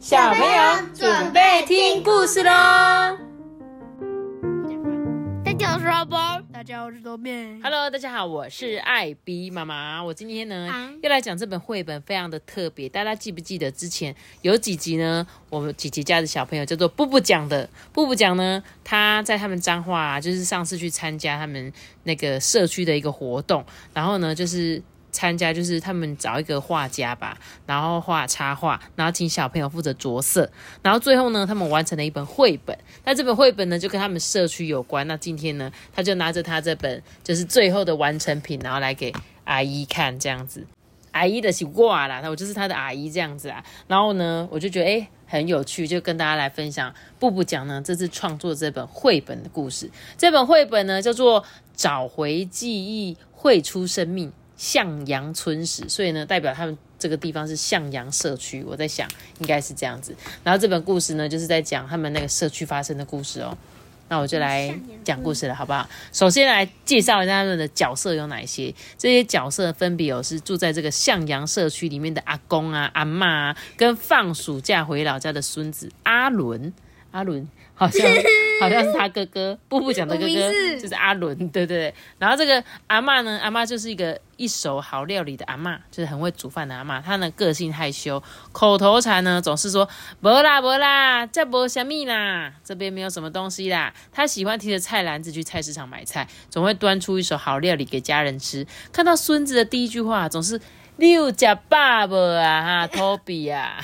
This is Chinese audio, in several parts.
小朋友准备听故事喽！大家好，我是阿波。大家好，我是多面。Hello，大家好，我是艾比妈妈。我今天呢啊要来讲这本绘本，非常的特别。大家记不记得之前有几集呢？我们姐姐家的小朋友叫做布布讲的。布布讲呢，他在他们彰化、啊，就是上次去参加他们那个社区的一个活动，然后呢，就是。参加就是他们找一个画家吧，然后画插画，然后请小朋友负责着色，然后最后呢，他们完成了一本绘本。那这本绘本呢，就跟他们社区有关。那今天呢，他就拿着他这本就是最后的完成品，然后来给阿姨看，这样子。阿姨的是挂啦，我就是他的阿姨这样子啊。然后呢，我就觉得诶很有趣，就跟大家来分享。布布讲呢，这次创作这本绘本的故事。这本绘本呢叫做《找回记忆，绘出生命》。向阳村史，所以呢，代表他们这个地方是向阳社区。我在想，应该是这样子。然后这本故事呢，就是在讲他们那个社区发生的故事哦。那我就来讲故事了，好不好？首先来介绍一下他们的角色有哪些。这些角色分别有是住在这个向阳社区里面的阿公啊、阿嬷啊，跟放暑假回老家的孙子阿伦。阿伦好像好像是他哥哥，布布讲的哥哥就是阿伦，对对对。然后这个阿嬷呢，阿嬷就是一个一手好料理的阿嬷，就是很会煮饭的阿嬷。她呢个性害羞，口头禅呢总是说“没啦没啦，这没什么啦，这边没有什么东西啦”。她喜欢提着菜篮子去菜市场买菜，总会端出一手好料理给家人吃。看到孙子的第一句话总是。你有吃爸爸啊哈，托比啊！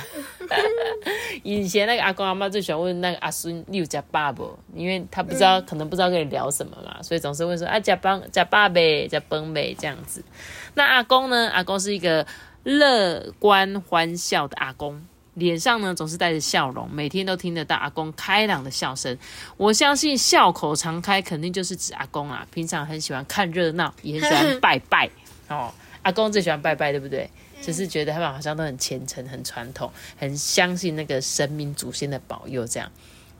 以前那个阿公阿妈最喜欢问那个阿孙你有吃爸爸，因为他不知道，可能不知道跟你聊什么嘛，所以总是会说啊，吃帮吃爸呗，吃崩呗这样子。那阿公呢？阿公是一个乐观欢笑的阿公，脸上呢总是带着笑容，每天都听得到阿公开朗的笑声。我相信笑口常开，肯定就是指阿公啊。平常很喜欢看热闹，也很喜欢拜拜哦。阿公最喜欢拜拜，对不对？就是觉得他们好像都很虔诚、很传统，很相信那个神明祖先的保佑这样。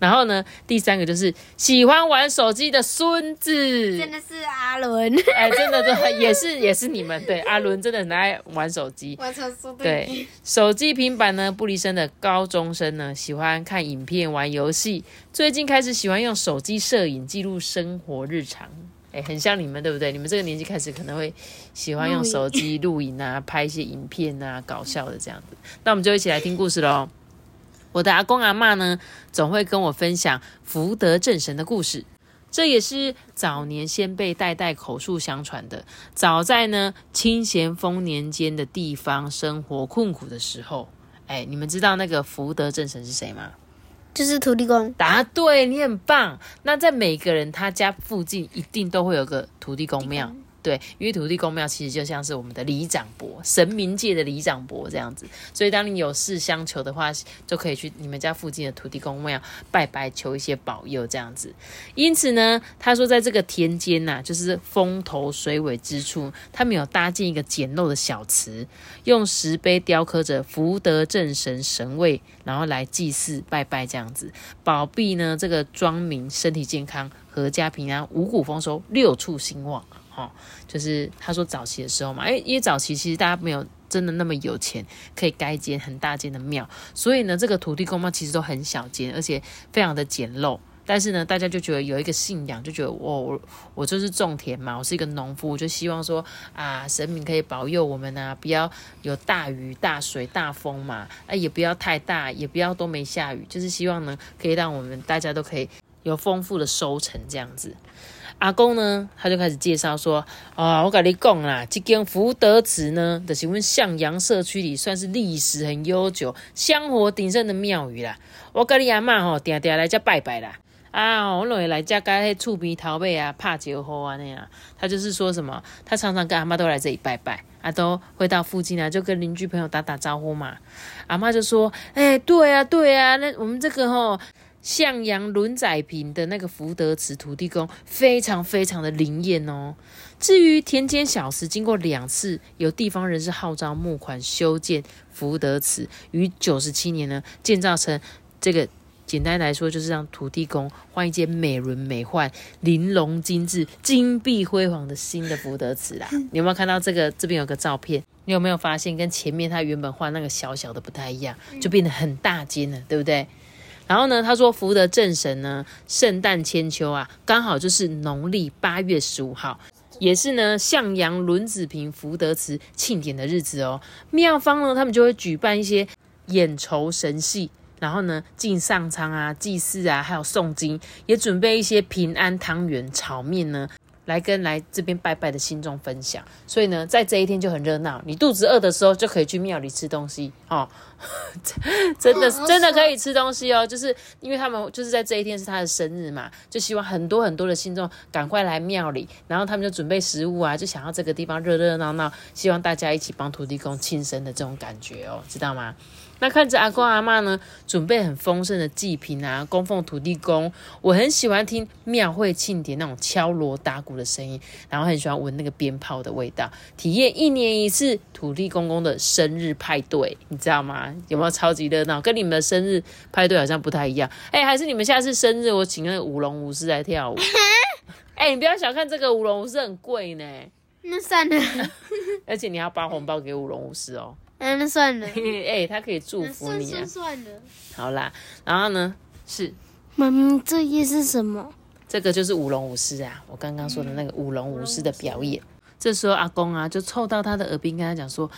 然后呢，第三个就是喜欢玩手机的孙子，真的是阿伦，哎，真的对，也是也是你们对 阿伦真的很爱玩手机，我操，说对，手机、平板呢，不离身的高中生呢，喜欢看影片、玩游戏，最近开始喜欢用手机摄影记录生活日常。哎，很像你们，对不对？你们这个年纪开始可能会喜欢用手机录影啊，拍一些影片啊，搞笑的这样子。那我们就一起来听故事喽。我的阿公阿妈呢，总会跟我分享福德正神的故事。这也是早年先辈代代口述相传的。早在呢清咸丰年间的地方生活困苦的时候，哎，你们知道那个福德正神是谁吗？就是土地公，答对，你很棒。那在每个人他家附近一定都会有个土地公庙，对，因为土地公庙其实就像是我们的里长伯，神明界的里长伯这样子。所以当你有事相求的话，就可以去你们家附近的土地公庙拜拜，求一些保佑这样子。因此呢，他说在这个田间呐、就是风头水尾之处，他们有搭建一个简陋的小祠，用石碑雕刻着福德正神神位，然后来祭祀拜拜这样子，保庇呢这个庄民身体健康、阖家平安、五谷丰收、六畜兴旺。哦，就是他说早期的时候嘛，因为因为早期其实大家没有真的那么有钱，可以盖一间很大间的庙，所以呢，这个土地公庙其实都很小间，而且非常的简陋。但是呢，大家就觉得有一个信仰，就觉得我我就是种田嘛，我是一个农夫，我就希望说啊，神明可以保佑我们啊，不要有大雨、大水、大风嘛，啊，也不要太大，也不要都没下雨，就是希望呢，可以让我们大家都可以有丰富的收成这样子。阿公呢，他就开始介绍说：“啊，我跟你讲啦，这间福德祠呢，就是我们向阳社区里算是历史很悠久、香火鼎盛的庙宇啦。我跟你阿嬷吼，定定来这拜拜啦。啊，我认为来家该迄厝边头尾啊，拍酒喝啊那样。他就是说什么，他常常跟阿妈都来这里拜拜，啊，都会到附近啊，就跟邻居朋友打打招呼嘛。阿妈就说：，哎、对啊，对啊，那我们这个吼。向阳轮仔坪的那个福德祠土地公非常非常的灵验哦。至于田间小祠，经过两次有地方人士号召募款修建福德祠，于九十七年呢建造成这个简单来说，就是让土地公换一间美轮美奂、玲珑精致、金碧辉煌的新的福德祠啦。你有没有看到这个？这边有个照片，你有没有发现跟前面他原本画那个小小的不太一样，就变得很大间了，对不对？然后呢，他说福德正神呢，圣诞千秋啊，刚好就是农历八月十五号。也是呢，向阳轮子坪福德祠庆典的日子哦。庙方呢，他们就会举办一些演酬神戏，然后呢，进上苍啊、祭祀啊，还有诵经，也准备一些平安汤圆、炒面呢。来跟来这边拜拜的信众分享，所以呢，在这一天就很热闹。你肚子饿的时候，就可以去庙里吃东西哦，真的真的可以吃东西哦。就是因为他们就是在这一天是他的生日嘛，就希望很多很多的信众赶快来庙里，然后他们就准备食物啊，就想要这个地方热热闹闹，希望大家一起帮土地公庆生的这种感觉哦，知道吗？那看着阿公阿妈呢，准备很丰盛的祭品啊，供奉土地公。我很喜欢听庙会庆典那种敲锣打鼓的声音，然后很喜欢闻那个鞭炮的味道，体验一年一次土地公公的生日派对，你知道吗？有没有超级热闹？跟你们的生日派对好像不太一样。哎，还是你们下次生日我请那个舞龙舞狮来跳舞？哎，你不要小看这个舞龙舞狮很贵呢。那算了。而且你要包红包给舞龙舞狮哦。嗯，那算了。哎，他可以祝福你啊。算了。好啦，然后呢？是。妈咪，这页是什么？这个就是舞龙舞狮啊，我刚刚说的那个舞龙舞狮的表演。这时候阿公啊，就凑到他的耳边跟他讲说。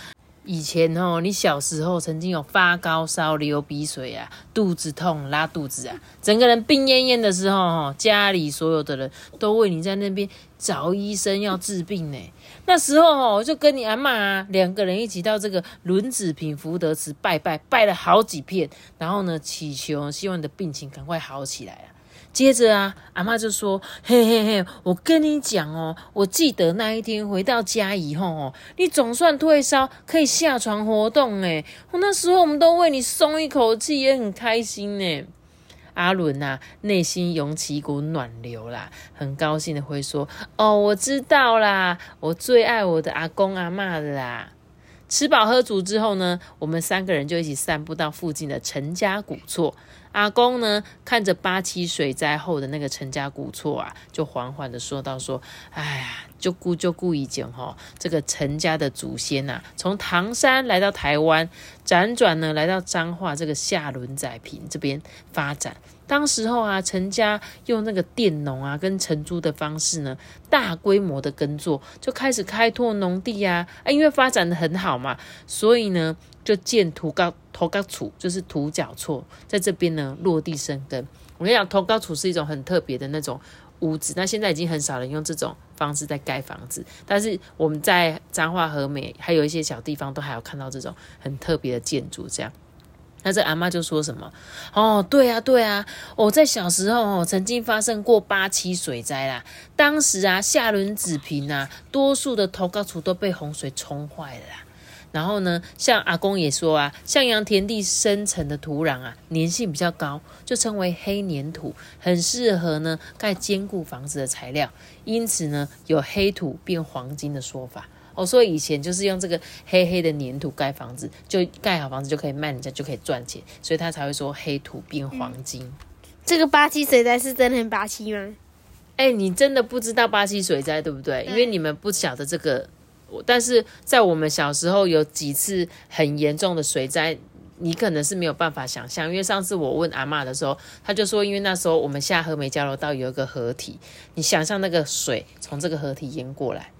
以前哦，你小时候曾经有发高烧、流鼻水啊，肚子痛、拉肚子啊，整个人病恹恹的时候，哈，家里所有的人都为你在那边找医生要治病呢。那时候哦，就跟你阿妈啊两个人一起到这个轮子品福德祠拜拜，拜了好几遍，然后呢，祈求希望你的病情赶快好起来啊。接着啊，阿妈就说：“嘿嘿嘿，我跟你讲哦，我记得那一天回到家以后哦，你总算退烧，可以下床活动诶。我那时候我们都为你松一口气，也很开心呢。”阿伦呐，内心涌起一股暖流啦，很高兴的会说：“哦，我知道啦，我最爱我的阿公阿妈的啦。”吃饱喝足之后呢，我们三个人就一起散步到附近的陈家古厝。阿公呢，看着八七水灾后的那个陈家古厝啊，就缓缓的说道：“说，哎呀，就故就故意讲哈，这个陈家的祖先呐，从唐山来到台湾，辗转呢来到彰化这个下轮仔坪这边发展。当时候啊，陈家用那个佃农啊跟承租的方式呢，大规模的耕作，就开始开拓农地呀。啊，因为发展的很好嘛，所以呢。”就建土高头高厝，就是土脚厝，在这边呢落地生根。我跟你讲，头高厝是一种很特别的那种屋子，那现在已经很少人用这种方式在盖房子，但是我们在彰化和美还有一些小地方都还有看到这种很特别的建筑。这样，那这阿妈就说什么？哦，对啊，对啊，我在小时候哦，曾经发生过八七水灾啦，当时啊，下轮子坪啊，多数的头高厝都被洪水冲坏了。啦。然后呢，像阿公也说啊，向阳田地深层的土壤啊，粘性比较高，就称为黑粘土，很适合呢盖坚固房子的材料。因此呢，有黑土变黄金的说法。哦，所以以前就是用这个黑黑的粘土盖房子，就盖好房子就可以卖人家，就可以赚钱，所以他才会说黑土变黄金。这个巴西水灾是真的很巴西吗？哎，你真的不知道巴西水灾对不对？因为你们不晓得这个。但是在我们小时候有几次很严重的水灾，你可能是没有办法想象。因为上次我问阿妈的时候，她就说，因为那时候我们下河美交流道有一个河体，你想象那个水从这个河体淹过来，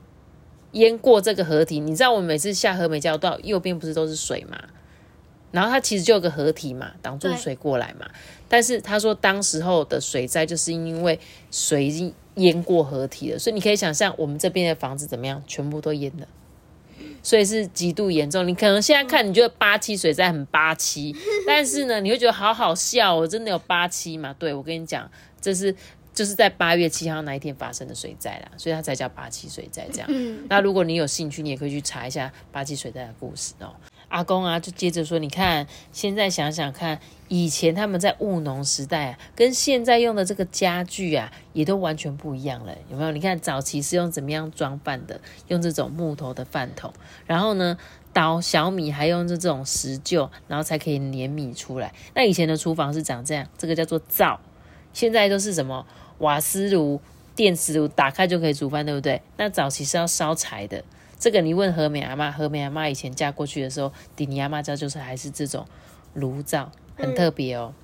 淹过这个河体，你知道我们每次下河美交流道右边不是都是水吗？然后它其实就有个河体嘛，挡住水过来嘛。但是他说当时候的水灾就是因为水已经。淹过河体了，所以你可以想象我们这边的房子怎么样，全部都淹了，所以是极度严重。你可能现在看，你觉得八七水灾很八七，但是呢，你会觉得好好笑哦，真的有八七嘛？对我跟你讲，这是就是在八月七号那一天发生的水灾啦，所以它才叫八七水灾这样。那如果你有兴趣，你也可以去查一下八七水灾的故事哦。阿公啊，就接着说：“你看，现在想想看，以前他们在务农时代啊，跟现在用的这个家具啊，也都完全不一样了，有没有？你看早期是用怎么样装饭的？用这种木头的饭桶，然后呢，捣小米还用这种石臼，然后才可以碾米出来。那以前的厨房是长这样，这个叫做灶。现在都是什么瓦斯炉、电磁炉，打开就可以煮饭，对不对？那早期是要烧柴的。”这个你问何美阿妈，何美阿妈以前嫁过去的时候，迪尼阿妈家就是还是这种炉灶，很特别哦。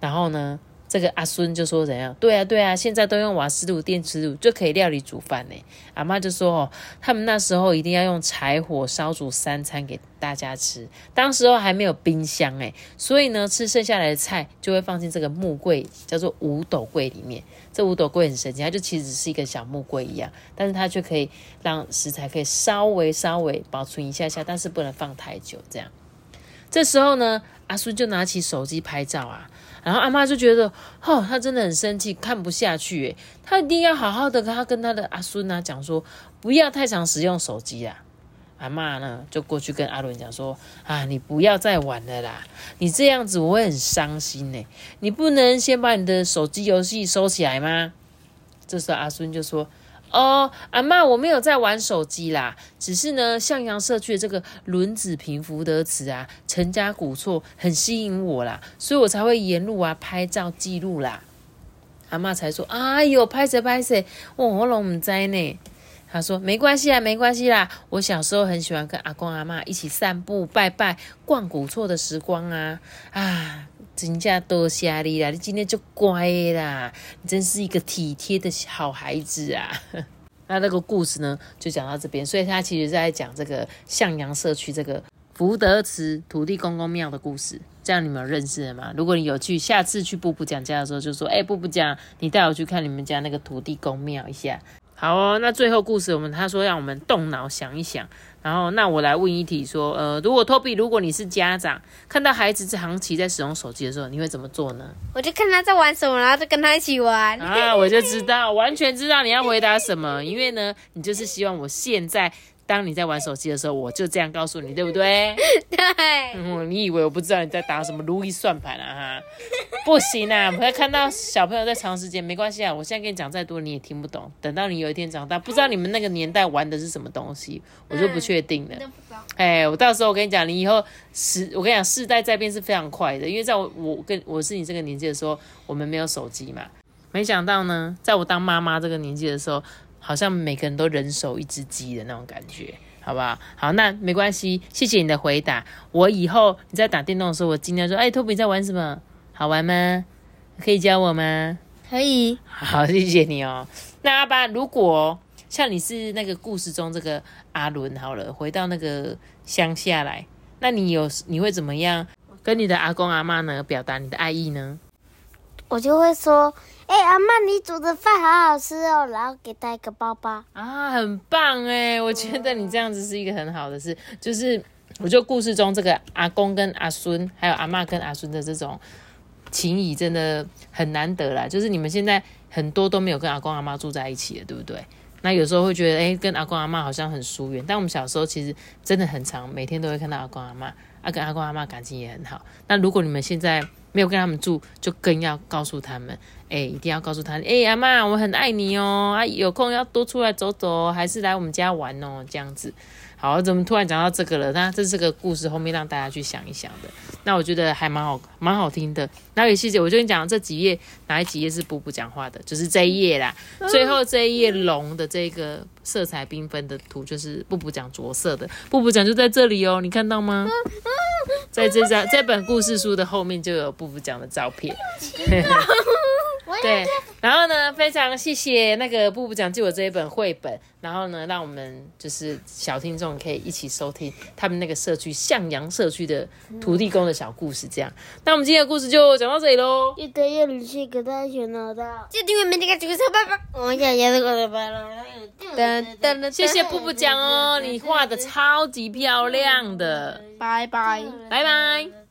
然后呢，这个阿孙就说怎样？对啊，对啊，现在都用瓦斯炉、电磁炉就可以料理煮饭呢。阿妈就说哦，他们那时候一定要用柴火烧煮三餐给大家吃，当时候还没有冰箱哎，所以呢，吃剩下来的菜就会放进这个木柜，叫做五斗柜里面。这五斗柜很神奇，它就其实是一个小木柜一样，但是它却可以让食材可以稍微稍微保存一下下，但是不能放太久。这样，这时候呢，阿孙就拿起手机拍照啊，然后阿妈就觉得，哦，他真的很生气，看不下去，诶，他一定要好好的跟他跟他的阿孙啊讲说，不要太常使用手机啊。阿妈呢，就过去跟阿伦讲说：“啊，你不要再玩了啦！你这样子我会很伤心呢。你不能先把你的手机游戏收起来吗？”这时候阿孙就说：“哦，阿妈，我没有在玩手机啦，只是呢，向阳社区的这个轮子平福德祠啊，陈家古厝很吸引我啦，所以我才会沿路啊拍照记录啦。”阿妈才说：“哎呦，拍谁拍谁，我我拢唔知呢。”他说：“没关系啊，没关系啦。我小时候很喜欢跟阿公阿妈一起散步、拜拜、逛古厝的时光啊啊！真正多谢你啦，你今天就乖啦，你真是一个体贴的好孩子啊。”那那个故事呢，就讲到这边。所以他其实在讲这个向阳社区这个福德祠土地公公庙的故事。这样你们有认识了吗？如果你有去，下次去布布讲家的时候，就说：“哎，布布讲，你带我去看你们家那个土地公庙一下。”好哦，那最后故事我们他说让我们动脑想一想，然后那我来问一题说，呃，如果托比，如果你是家长，看到孩子长期在使用手机的时候，你会怎么做呢？我就看他在玩什么，然后就跟他一起玩。啊，我就知道，完全知道你要回答什么，因为呢，你就是希望我现在。当你在玩手机的时候，我就这样告诉你，对不对？对。嗯，你以为我不知道你在打什么如意算盘啊？哈，不行啊！我看到小朋友在长时间，没关系啊。我现在跟你讲再多，你也听不懂。等到你有一天长大，不知道你们那个年代玩的是什么东西，我就不确定了。哎，我到时候我跟你讲，你以后时，我跟你讲，世代在变是非常快的。因为在我我跟我是你这个年纪的时候，我们没有手机嘛。没想到呢，在我当妈妈这个年纪的时候。好像每个人都人手一只鸡的那种感觉，好不好？好，那没关系，谢谢你的回答。我以后你在打电动的时候，我尽量说：“哎，托比在玩什么？好玩吗？可以教我吗？”可以。好，谢谢你哦。那阿爸，如果像你是那个故事中这个阿伦，好了，回到那个乡下来，那你有你会怎么样跟你的阿公阿妈呢表达你的爱意呢？我就会说。哎，阿妈，你煮的饭好好吃哦，然后给他一个包包啊，很棒哎！我觉得你这样子是一个很好的事，就是我觉得故事中这个阿公跟阿孙，还有阿妈跟阿孙的这种情谊真的很难得啦。就是你们现在很多都没有跟阿公阿妈住在一起了，对不对？那有时候会觉得，哎，跟阿公阿妈好像很疏远，但我们小时候其实真的很长，每天都会看到阿公阿妈，啊，跟阿公阿妈感情也很好。那如果你们现在没有跟他们住，就更要告诉他们，哎，一定要告诉他，哎，阿妈，我很爱你哦，啊，有空要多出来走走，还是来我们家玩哦，这样子。好，怎么突然讲到这个了？那这是个故事后面让大家去想一想的。那我觉得还蛮好，蛮好听的。然后有细节，我就跟你讲，这几页哪一几页是布布讲话的？就是这一页啦。最后这一页龙的这个色彩缤纷的图，就是布布讲着色的。布布讲就在这里哦，你看到吗？在这张这本故事书的后面就有布布讲的照片。对，然后呢，非常谢谢那个布布讲借我这一本绘本，然后呢，让我们就是小听众可以一起收听他们那个社区向阳社区的土地公的小故事。这样，那我们今天的故事就讲到这里喽。记得要留下给大家选到的，记得明天个九个小拜拜。我下下这个拜了。噔噔，谢谢布布讲哦，你画的超级漂亮的。拜拜，拜拜。